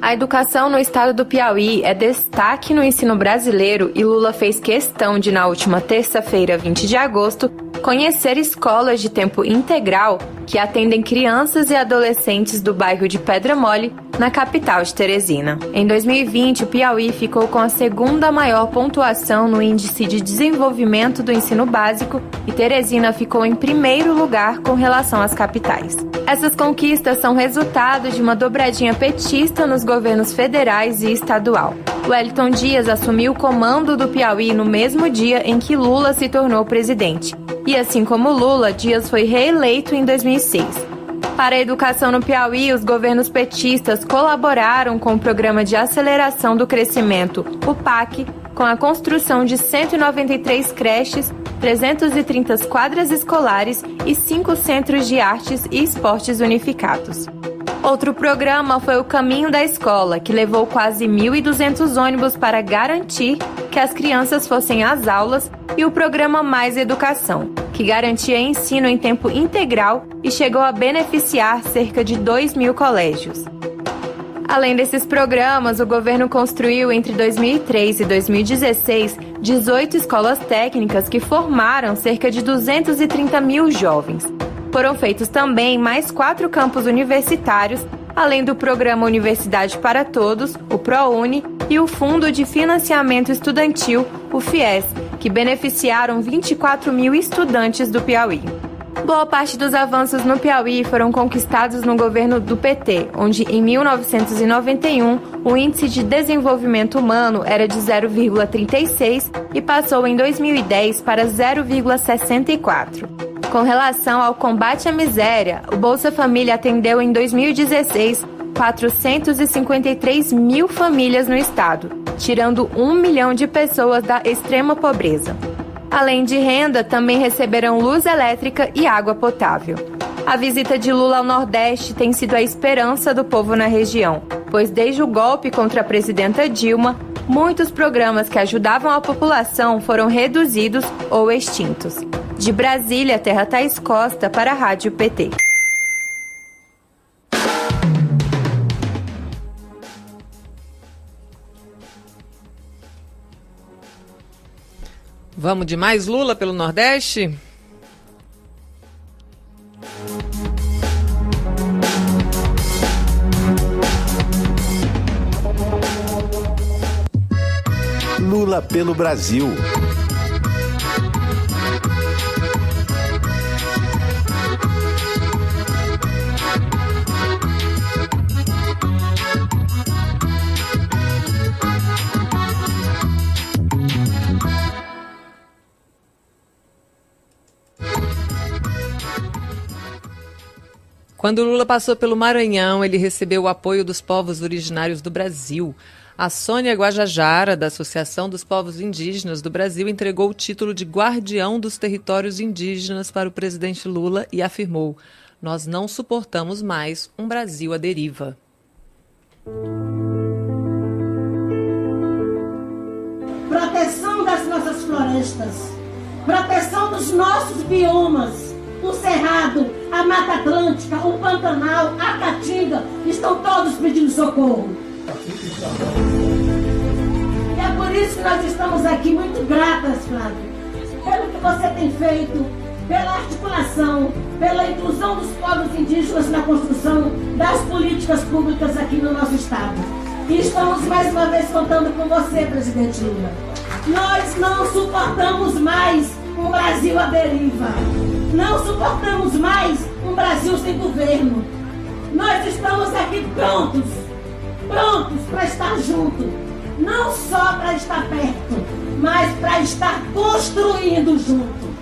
[SPEAKER 8] A educação no estado do Piauí é destaque no ensino brasileiro e Lula fez questão de, na última terça-feira, 20 de agosto, conhecer escolas de tempo integral que atendem crianças e adolescentes do bairro de Pedra Mole, na capital de Teresina. Em 2020, o Piauí ficou com a segunda maior pontuação no Índice de Desenvolvimento do Ensino Básico e Teresina ficou em primeiro lugar com relação às capitais. Essas conquistas são resultado de uma dobradinha petista nos governos federais e estadual. Wellington Dias assumiu o comando do Piauí no mesmo dia em que Lula se tornou presidente. E assim como Lula, Dias foi reeleito em 2006. Para a educação no Piauí, os governos petistas colaboraram com o Programa de Aceleração do Crescimento, o PAC, com a construção de 193 creches, 330 quadras escolares e cinco centros de artes e esportes unificados. Outro programa foi o Caminho da Escola, que levou quase 1.200 ônibus para garantir que as crianças fossem às aulas, e o programa Mais Educação, que garantia ensino em tempo integral e chegou a beneficiar cerca de 2 mil colégios. Além desses programas, o governo construiu entre 2003 e 2016 18 escolas técnicas que formaram cerca de 230 mil jovens. Foram feitos também mais quatro campos universitários, além do programa Universidade para Todos, o ProUni, e o Fundo de Financiamento Estudantil, o FIES, que beneficiaram 24 mil estudantes do Piauí. Boa parte dos avanços no Piauí foram conquistados no governo do PT, onde em 1991 o índice de desenvolvimento humano era de 0,36 e passou em 2010 para 0,64. Com relação ao combate à miséria, o Bolsa Família atendeu em 2016 453 mil famílias no estado, tirando um milhão de pessoas da extrema pobreza. Além de renda, também receberão luz elétrica e água potável. A visita de Lula ao Nordeste tem sido a esperança do povo na região, pois desde o golpe contra a presidenta Dilma, muitos programas que ajudavam a população foram reduzidos ou extintos. De Brasília, Terra Thaís Costa para a Rádio PT.
[SPEAKER 2] Vamos de mais Lula pelo Nordeste?
[SPEAKER 1] Lula pelo Brasil.
[SPEAKER 2] Quando Lula passou pelo Maranhão, ele recebeu o apoio dos povos originários do Brasil. A Sônia Guajajara, da Associação dos Povos Indígenas do Brasil, entregou o título de Guardião dos Territórios Indígenas para o presidente Lula e afirmou: Nós não suportamos mais um Brasil à deriva.
[SPEAKER 9] Proteção das nossas florestas, proteção dos nossos biomas o Cerrado, a Mata Atlântica, o Pantanal, a Caatinga, estão todos pedindo socorro. E é por isso que nós estamos aqui muito gratas, Flávio, pelo que você tem feito, pela articulação, pela inclusão dos povos indígenas na construção das políticas públicas aqui no nosso Estado. E estamos mais uma vez contando com você, presidente Lula. Nós não suportamos mais um Brasil à deriva. Não suportamos mais um Brasil sem governo. Nós estamos aqui prontos, prontos para estar junto. Não só para estar perto, mas para estar construindo junto.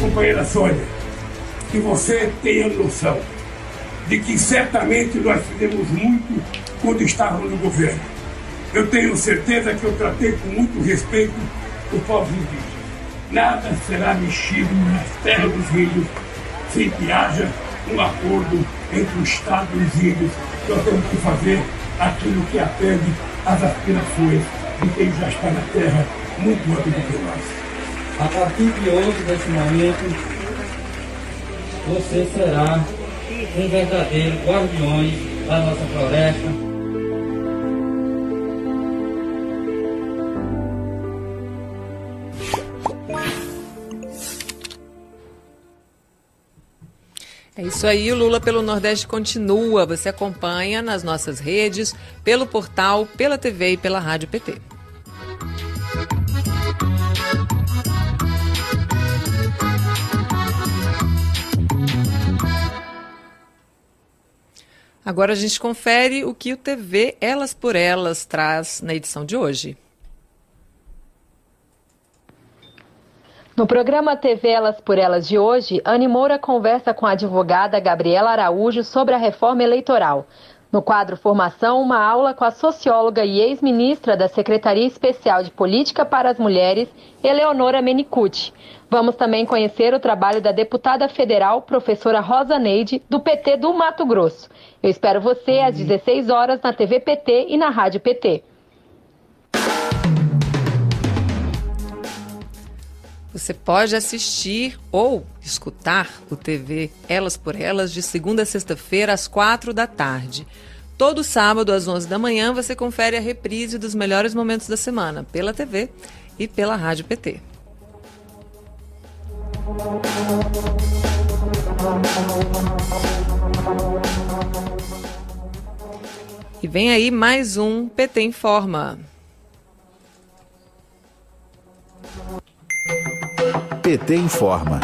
[SPEAKER 10] Companheira Sônia, que você tenha noção de que certamente nós fizemos muito quando estávamos no governo. Eu tenho certeza que eu tratei com muito respeito o povo indígena nada será mexido nas terras dos índios sem que haja um acordo entre o Estado e os índios. Nós temos que fazer aquilo que atende às aspirações de quem já está na terra muito antes do que nós.
[SPEAKER 11] A partir de hoje, nesse momento, você será um verdadeiro guardião da nossa floresta,
[SPEAKER 2] isso aí, o Lula pelo Nordeste continua. Você acompanha nas nossas redes, pelo portal, pela TV e pela Rádio PT. Agora a gente confere o que o TV Elas por Elas traz na edição de hoje.
[SPEAKER 8] No programa TV Elas por Elas de hoje, Anne Moura conversa com a advogada Gabriela Araújo sobre a reforma eleitoral. No quadro Formação, uma aula com a socióloga e ex-ministra da Secretaria Especial de Política para as Mulheres, Eleonora Menicucci. Vamos também conhecer o trabalho da deputada federal, professora Rosa Neide, do PT do Mato Grosso. Eu espero você às 16 horas na TV PT e na Rádio PT.
[SPEAKER 2] Você pode assistir ou escutar o TV Elas por Elas de segunda a sexta-feira às quatro da tarde. Todo sábado às 11 da manhã você confere a reprise dos melhores momentos da semana pela TV e pela Rádio PT. E vem aí mais um PT Informa.
[SPEAKER 1] PT informa.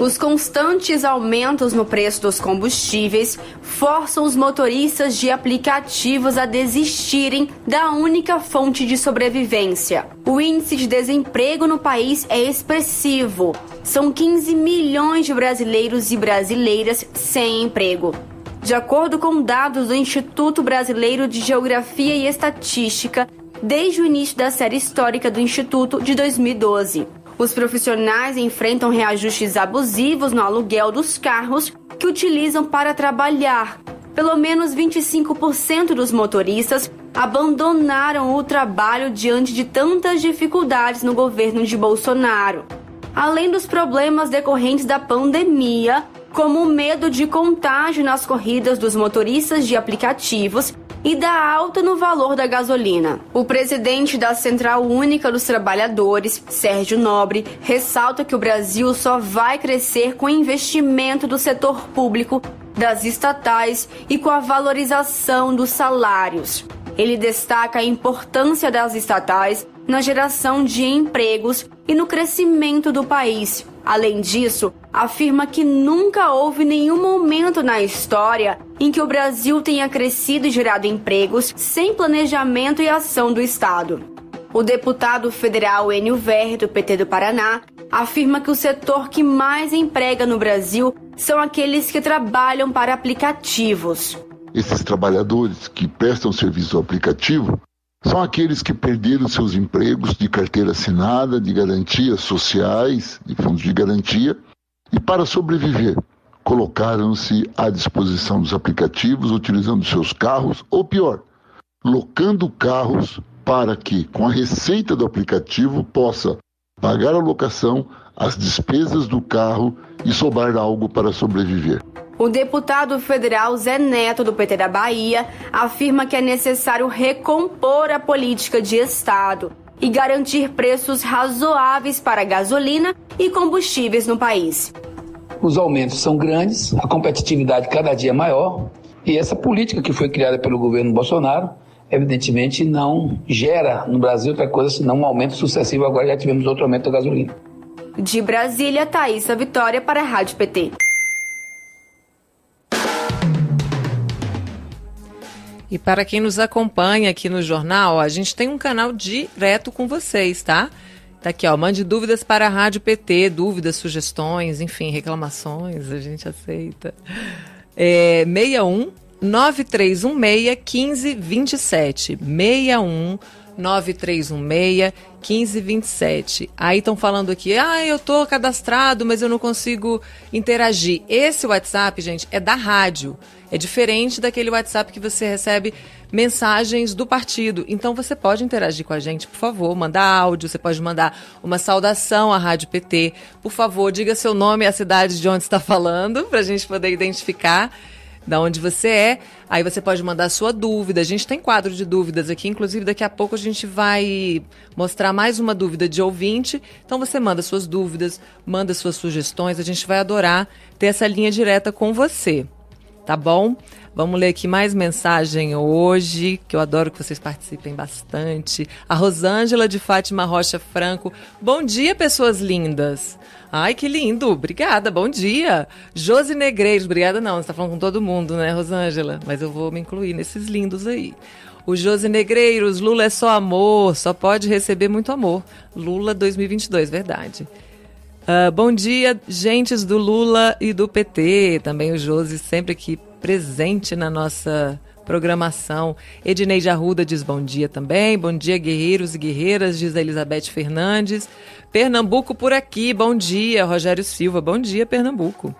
[SPEAKER 12] Os constantes aumentos no preço dos combustíveis forçam os motoristas de aplicativos a desistirem da única fonte de sobrevivência. O índice de desemprego no país é expressivo. São 15 milhões de brasileiros e brasileiras sem emprego. De acordo com dados do Instituto Brasileiro de Geografia e Estatística, desde o início da série histórica do Instituto de 2012. Os profissionais enfrentam reajustes abusivos no aluguel dos carros que utilizam para trabalhar. Pelo menos 25% dos motoristas abandonaram o trabalho diante de tantas dificuldades no governo de Bolsonaro. Além dos problemas decorrentes da pandemia, como o medo de contágio nas corridas dos motoristas de aplicativos e da alta no valor da gasolina. O presidente da Central Única dos Trabalhadores, Sérgio Nobre, ressalta que o Brasil só vai crescer com investimento do setor público, das estatais e com a valorização dos salários. Ele destaca a importância das estatais na geração de empregos e no crescimento do país. Além disso, afirma que nunca houve nenhum momento na história em que o Brasil tenha crescido e gerado empregos sem planejamento e ação do Estado. O deputado federal Enio Ver, do PT do Paraná, afirma que o setor que mais emprega no Brasil são aqueles que trabalham para aplicativos.
[SPEAKER 13] Esses trabalhadores que prestam serviço ao aplicativo são aqueles que perderam seus empregos de carteira assinada, de garantias sociais, de fundos de garantia, e para sobreviver, colocaram-se à disposição dos aplicativos, utilizando seus carros, ou pior, locando carros para que, com a receita do aplicativo, possa pagar a locação, as despesas do carro e sobrar algo para sobreviver.
[SPEAKER 12] O deputado federal Zé Neto, do PT da Bahia, afirma que é necessário recompor a política de Estado e garantir preços razoáveis para gasolina e combustíveis no país.
[SPEAKER 14] Os aumentos são grandes, a competitividade cada dia é maior e essa política que foi criada pelo governo Bolsonaro, evidentemente, não gera no Brasil outra coisa senão um aumento sucessivo. Agora já tivemos outro aumento da gasolina.
[SPEAKER 12] De Brasília, Thaisa Vitória para a Rádio PT.
[SPEAKER 2] E para quem nos acompanha aqui no jornal, a gente tem um canal direto com vocês, tá? Tá aqui, ó. Mande dúvidas para a Rádio PT, dúvidas, sugestões, enfim, reclamações, a gente aceita. É 61 9316 1527. 61 9316 1527. Aí estão falando aqui, ah, eu tô cadastrado, mas eu não consigo interagir. Esse WhatsApp, gente, é da rádio. É diferente daquele WhatsApp que você recebe mensagens do partido. Então você pode interagir com a gente, por favor, mandar áudio, você pode mandar uma saudação à Rádio PT. Por favor, diga seu nome e a cidade de onde está falando, para a gente poder identificar da onde você é. Aí você pode mandar sua dúvida. A gente tem quadro de dúvidas aqui, inclusive daqui a pouco a gente vai mostrar mais uma dúvida de ouvinte. Então você manda suas dúvidas, manda suas sugestões, a gente vai adorar ter essa linha direta com você tá bom? Vamos ler aqui mais mensagem hoje, que eu adoro que vocês participem bastante. A Rosângela de Fátima Rocha Franco. Bom dia, pessoas lindas. Ai, que lindo. Obrigada, bom dia. Josi Negreiros. Obrigada não, você está falando com todo mundo, né, Rosângela? Mas eu vou me incluir nesses lindos aí. O Josi Negreiros, Lula é só amor, só pode receber muito amor. Lula 2022, verdade. Uh, bom dia, gentes do Lula e do PT. Também o Josi sempre aqui presente na nossa programação. Edneide Arruda diz bom dia também. Bom dia, guerreiros e guerreiras, diz a Elizabeth Fernandes. Pernambuco por aqui, bom dia. Rogério Silva, bom dia, Pernambuco.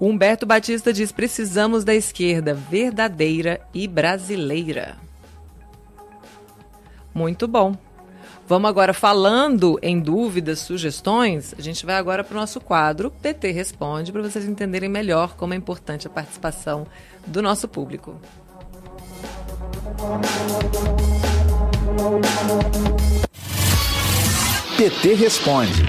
[SPEAKER 2] Humberto Batista diz: precisamos da esquerda verdadeira e brasileira. Muito bom. Vamos agora falando em dúvidas, sugestões, a gente vai agora para o nosso quadro PT Responde, para vocês entenderem melhor como é importante a participação do nosso público.
[SPEAKER 1] PT Responde.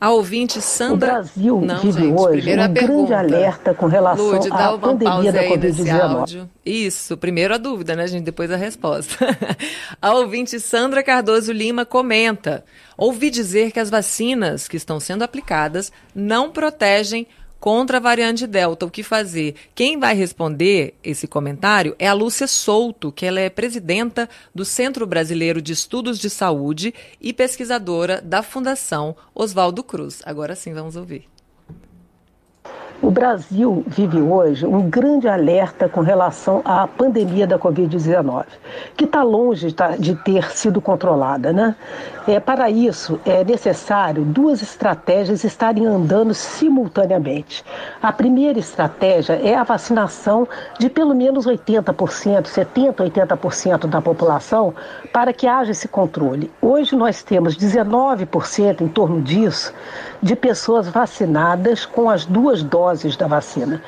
[SPEAKER 2] A ouvinte Sandra.
[SPEAKER 15] O Brasil
[SPEAKER 2] Não,
[SPEAKER 15] vive
[SPEAKER 2] gente,
[SPEAKER 15] hoje um
[SPEAKER 2] a pergunta.
[SPEAKER 15] grande alerta com relação
[SPEAKER 2] Lud, dá
[SPEAKER 15] à
[SPEAKER 2] uma
[SPEAKER 15] pandemia da
[SPEAKER 2] aí nesse
[SPEAKER 15] Covid-19.
[SPEAKER 2] áudio. Isso, primeiro a dúvida, né, gente? Depois a resposta. a ouvinte Sandra Cardoso Lima comenta: ouvi dizer que as vacinas que estão sendo aplicadas não protegem contra a variante Delta. O que fazer? Quem vai responder esse comentário é a Lúcia Souto, que ela é presidenta do Centro Brasileiro de Estudos de Saúde e pesquisadora da Fundação Oswaldo Cruz. Agora sim, vamos ouvir.
[SPEAKER 15] O Brasil vive hoje um grande alerta com relação à pandemia da Covid-19, que está longe de ter sido controlada. Né? É, para isso, é necessário duas estratégias estarem andando simultaneamente. A primeira estratégia é a vacinação de pelo menos 80%, 70%, 80% da população, para que haja esse controle. Hoje nós temos 19%, em torno disso, de pessoas vacinadas com as duas doses da vacina.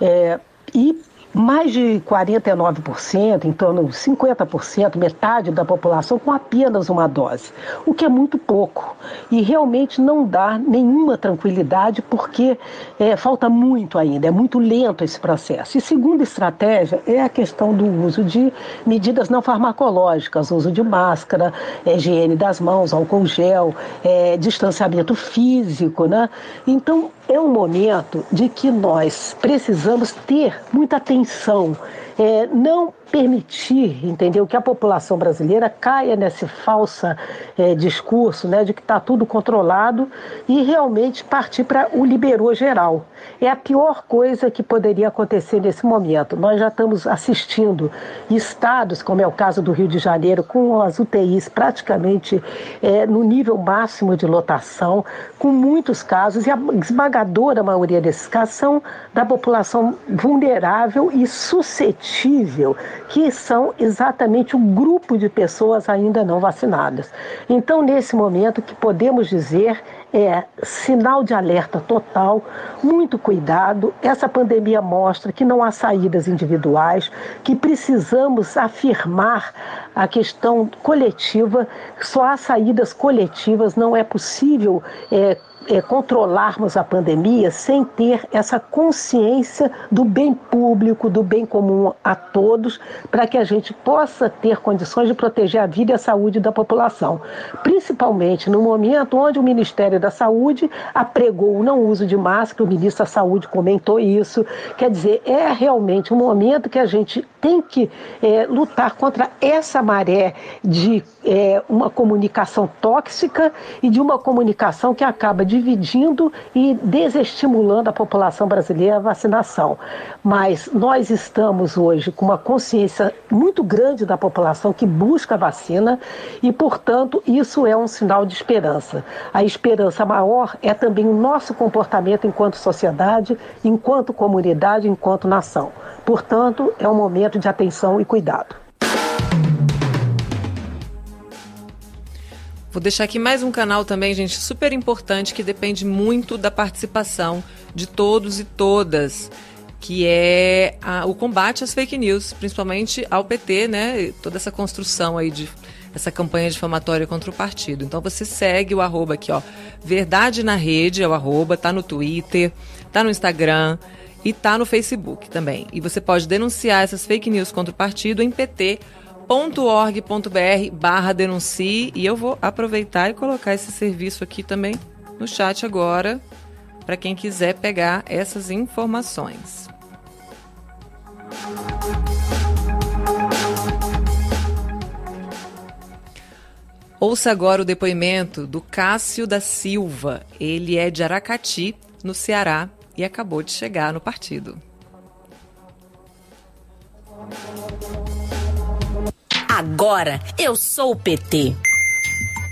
[SPEAKER 15] É, e mais de 49%, em torno de 50%, metade da população com apenas uma dose, o que é muito pouco e realmente não dá nenhuma tranquilidade porque é, falta muito ainda, é muito lento esse processo. E segunda estratégia é a questão do uso de medidas não farmacológicas, uso de máscara, é, higiene das mãos, álcool gel, é, distanciamento físico, né? Então é um momento de que nós precisamos ter muita atenção, é, não permitir, entendeu, que a população brasileira caia nesse falso é, discurso, né, de que está tudo controlado e realmente partir para o liberou geral. É a pior coisa que poderia acontecer nesse momento. Nós já estamos assistindo estados, como é o caso do Rio de Janeiro, com as UTIs praticamente é, no nível máximo de lotação, com muitos casos, e a esmagadora maioria desses casos são da população vulnerável e suscetível que são exatamente o grupo de pessoas ainda não vacinadas. Então, nesse momento, o que podemos dizer é sinal de alerta total, muito cuidado. Essa pandemia mostra que não há saídas individuais, que precisamos afirmar a questão coletiva, só há saídas coletivas, não é possível é, é, controlarmos a pandemia sem ter essa consciência do bem público, do bem comum a todos, para que a gente possa ter condições de proteger a vida e a saúde da população. Principalmente no momento onde o Ministério da Saúde apregou o não uso de máscara, o ministro da Saúde comentou isso. Quer dizer, é realmente um momento que a gente tem que é, lutar contra essa maré de é, uma comunicação tóxica e de uma comunicação que acaba dividindo e desestimulando a população brasileira à vacinação. Mas nós estamos hoje com uma consciência muito grande da população que busca a vacina e, portanto, isso é um sinal de esperança. A esperança maior é também o nosso comportamento enquanto sociedade, enquanto comunidade, enquanto nação. Portanto, é um momento de atenção e cuidado.
[SPEAKER 2] Vou deixar aqui mais um canal também, gente, super importante que depende muito da participação de todos e todas, que é a, o combate às fake news, principalmente ao PT, né? Toda essa construção aí de essa campanha difamatória contra o partido. Então você segue o arroba aqui, ó. Verdade na rede é o arroba, tá no Twitter, tá no Instagram e tá no Facebook também. E você pode denunciar essas fake news contra o partido em PT org.br barra denuncie e eu vou aproveitar e colocar esse serviço aqui também no chat agora para quem quiser pegar essas informações. Ouça agora o depoimento do Cássio da Silva. Ele é de Aracati, no Ceará, e acabou de chegar no partido.
[SPEAKER 16] Agora eu sou o PT.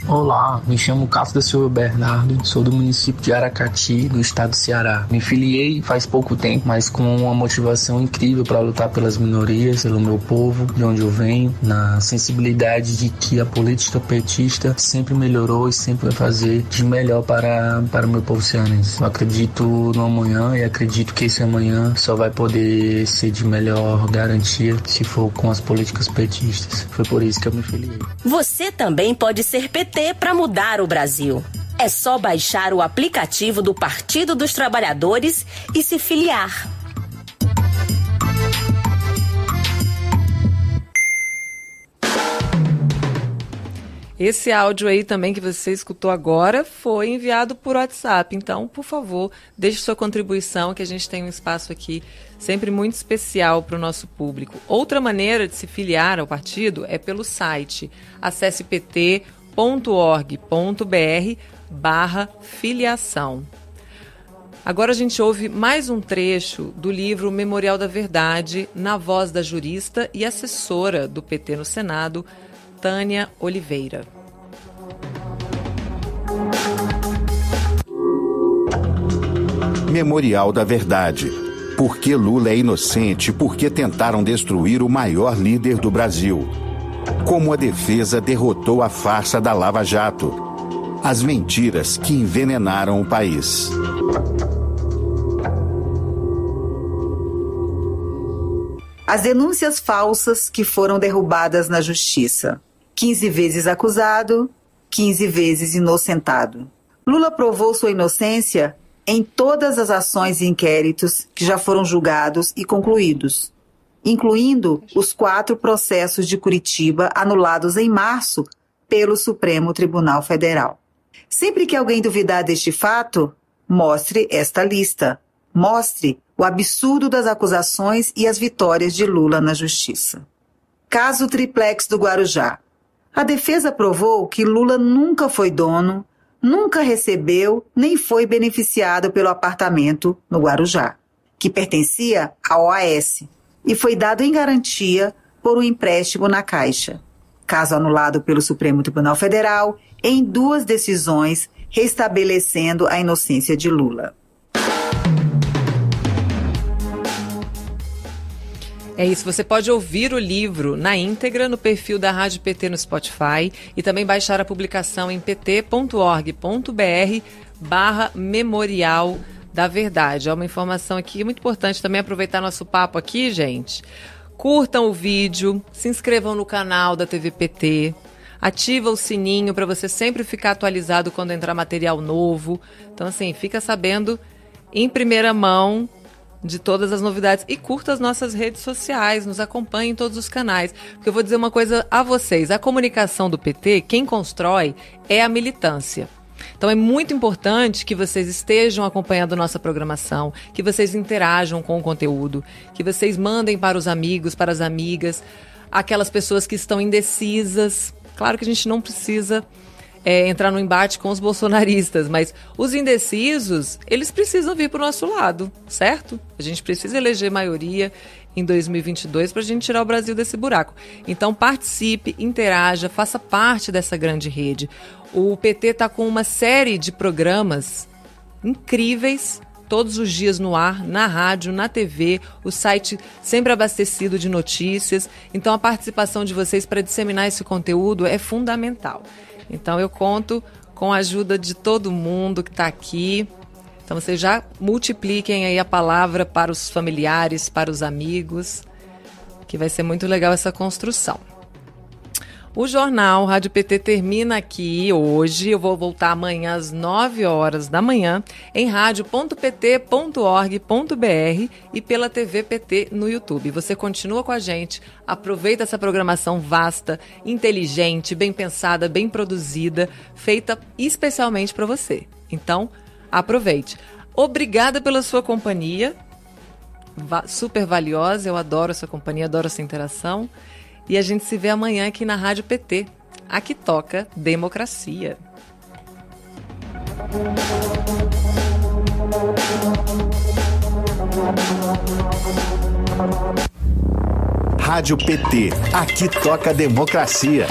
[SPEAKER 17] Olá, me chamo Cássio da Silva Bernardo, sou do município de Aracati, no estado do Ceará. Me filiei faz pouco tempo, mas com uma motivação incrível para lutar pelas minorias, pelo meu povo, de onde eu venho, na sensibilidade de que a política petista sempre melhorou e sempre vai fazer de melhor para, para o meu povo cearense. Eu acredito no amanhã e acredito que esse amanhã só vai poder ser de melhor garantia se for com as políticas petistas. Foi por isso que eu me filiei.
[SPEAKER 16] Você também pode ser PT para mudar o Brasil. É só baixar o aplicativo do Partido dos Trabalhadores e se filiar.
[SPEAKER 2] Esse áudio aí também que você escutou agora foi enviado por WhatsApp. Então, por favor, deixe sua contribuição, que a gente tem um espaço aqui sempre muito especial para o nosso público. Outra maneira de se filiar ao partido é pelo site. Acesse pt.org.br barra filiação. Agora a gente ouve mais um trecho do livro Memorial da Verdade, na voz da jurista e assessora do PT no Senado, Tânia Oliveira.
[SPEAKER 1] Memorial da Verdade. Por que Lula é inocente? Por que tentaram destruir o maior líder do Brasil? Como a defesa derrotou a farsa da Lava Jato? As mentiras que envenenaram o país.
[SPEAKER 18] As denúncias falsas que foram derrubadas na justiça. 15 vezes acusado, 15 vezes inocentado. Lula provou sua inocência em todas as ações e inquéritos que já foram julgados e concluídos, incluindo os quatro processos de Curitiba anulados em março pelo Supremo Tribunal Federal. Sempre que alguém duvidar deste fato, mostre esta lista. Mostre o absurdo das acusações e as vitórias de Lula na justiça. Caso Triplex do Guarujá. A defesa provou que Lula nunca foi dono, nunca recebeu nem foi beneficiado pelo apartamento no Guarujá, que pertencia à OAS e foi dado em garantia por um empréstimo na Caixa. Caso anulado pelo Supremo Tribunal Federal em duas decisões restabelecendo a inocência de Lula.
[SPEAKER 2] É isso, você pode ouvir o livro na íntegra no perfil da Rádio PT no Spotify e também baixar a publicação em pt.org.br barra memorial da verdade. É uma informação aqui muito importante também aproveitar nosso papo aqui, gente. Curtam o vídeo, se inscrevam no canal da TV PT, ativa o sininho para você sempre ficar atualizado quando entrar material novo. Então, assim, fica sabendo em primeira mão de todas as novidades e curta as nossas redes sociais, nos acompanhe em todos os canais. Porque eu vou dizer uma coisa a vocês: a comunicação do PT, quem constrói é a militância. Então é muito importante que vocês estejam acompanhando nossa programação, que vocês interajam com o conteúdo, que vocês mandem para os amigos, para as amigas, aquelas pessoas que estão indecisas. Claro que a gente não precisa é, entrar no embate com os bolsonaristas, mas os indecisos, eles precisam vir para o nosso lado, certo? A gente precisa eleger maioria em 2022 para a gente tirar o Brasil desse buraco. Então participe, interaja, faça parte dessa grande rede. O PT está com uma série de programas incríveis todos os dias no ar, na rádio, na TV, o site sempre abastecido de notícias. Então a participação de vocês para disseminar esse conteúdo é fundamental. Então eu conto com a ajuda de todo mundo que está aqui. Então vocês já multipliquem aí a palavra para os familiares, para os amigos, que vai ser muito legal essa construção. O jornal Rádio PT termina aqui hoje. Eu vou voltar amanhã às 9 horas da manhã em rádio.pt.org.br e pela TV PT no YouTube. Você continua com a gente, aproveita essa programação vasta, inteligente, bem pensada, bem produzida, feita especialmente para você. Então, aproveite. Obrigada pela sua companhia. super valiosa, eu adoro essa companhia, adoro essa interação. E a gente se vê amanhã aqui na Rádio PT. Aqui toca democracia.
[SPEAKER 1] Rádio PT. Aqui toca democracia.